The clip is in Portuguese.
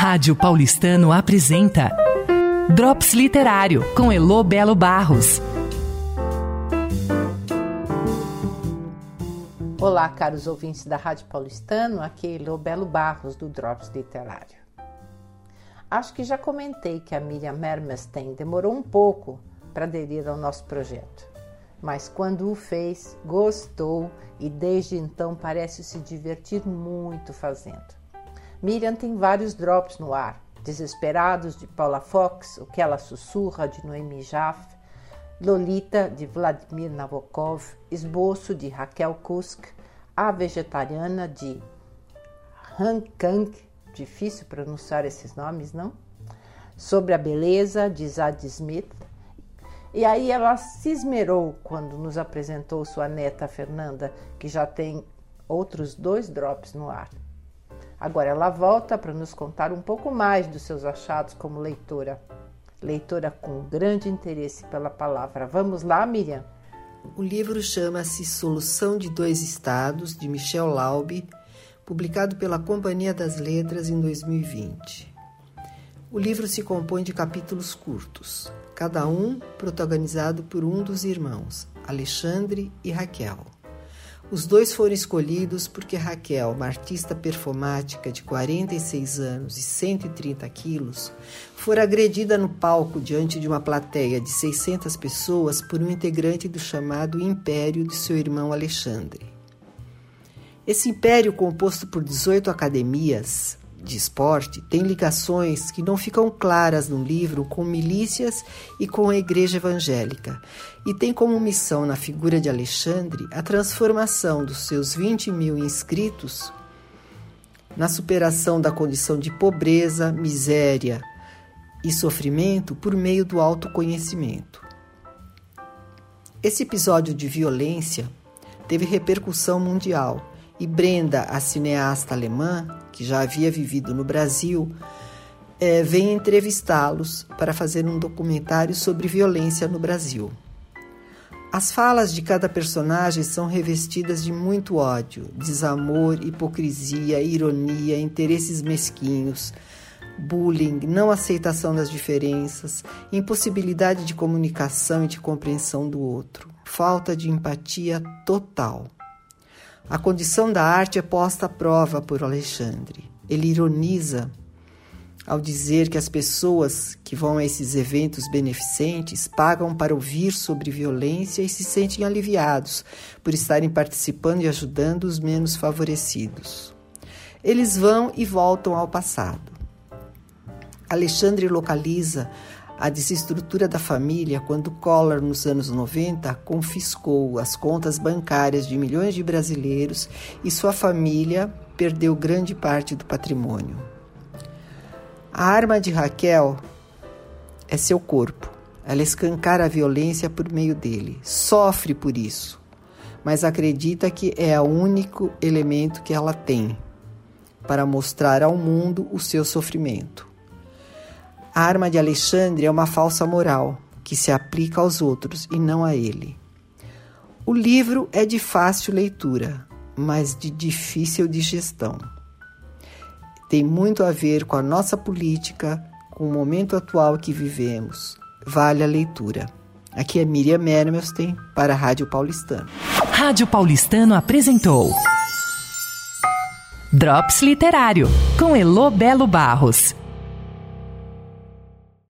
Rádio Paulistano apresenta Drops Literário com Elo Belo Barros. Olá, caros ouvintes da Rádio Paulistano, aqui é Elo Belo Barros do Drops Literário. Acho que já comentei que a Miriam Mermesten demorou um pouco para aderir ao nosso projeto, mas quando o fez, gostou e desde então parece se divertir muito fazendo. Miriam tem vários drops no ar. Desesperados, de Paula Fox, O que ela sussurra, de Noemi Jaff, Lolita, de Vladimir Nabokov, Esboço, de Raquel Kusk, A Vegetariana, de Han Kang, difícil pronunciar esses nomes, não? Sobre a Beleza, de Zad Smith. E aí ela se esmerou quando nos apresentou sua neta Fernanda, que já tem outros dois drops no ar. Agora ela volta para nos contar um pouco mais dos seus achados como leitora. Leitora com grande interesse pela palavra. Vamos lá, Miriam? O livro chama-se Solução de Dois Estados, de Michel Laube, publicado pela Companhia das Letras em 2020. O livro se compõe de capítulos curtos, cada um protagonizado por um dos irmãos, Alexandre e Raquel. Os dois foram escolhidos porque Raquel, uma artista performática de 46 anos e 130 quilos, fora agredida no palco diante de uma plateia de 600 pessoas por um integrante do chamado Império de seu irmão Alexandre. Esse império, composto por 18 academias, de esporte tem ligações que não ficam claras no livro com milícias e com a igreja evangélica, e tem como missão na figura de Alexandre a transformação dos seus 20 mil inscritos na superação da condição de pobreza, miséria e sofrimento por meio do autoconhecimento. Esse episódio de violência teve repercussão mundial e Brenda, a cineasta alemã, que já havia vivido no Brasil, é, vem entrevistá-los para fazer um documentário sobre violência no Brasil. As falas de cada personagem são revestidas de muito ódio, desamor, hipocrisia, ironia, interesses mesquinhos, bullying, não aceitação das diferenças, impossibilidade de comunicação e de compreensão do outro, falta de empatia total. A condição da arte é posta à prova por Alexandre. Ele ironiza ao dizer que as pessoas que vão a esses eventos beneficentes pagam para ouvir sobre violência e se sentem aliviados por estarem participando e ajudando os menos favorecidos. Eles vão e voltam ao passado. Alexandre localiza a desestrutura da família quando Collor, nos anos 90, confiscou as contas bancárias de milhões de brasileiros e sua família perdeu grande parte do patrimônio. A arma de Raquel é seu corpo. Ela escancara a violência por meio dele. Sofre por isso, mas acredita que é o único elemento que ela tem para mostrar ao mundo o seu sofrimento. A arma de Alexandre é uma falsa moral que se aplica aos outros e não a ele. O livro é de fácil leitura, mas de difícil digestão. Tem muito a ver com a nossa política, com o momento atual que vivemos. Vale a leitura. Aqui é Miriam Mermelstein para a Rádio Paulistano. Rádio Paulistano apresentou Drops Literário com Elo Belo Barros.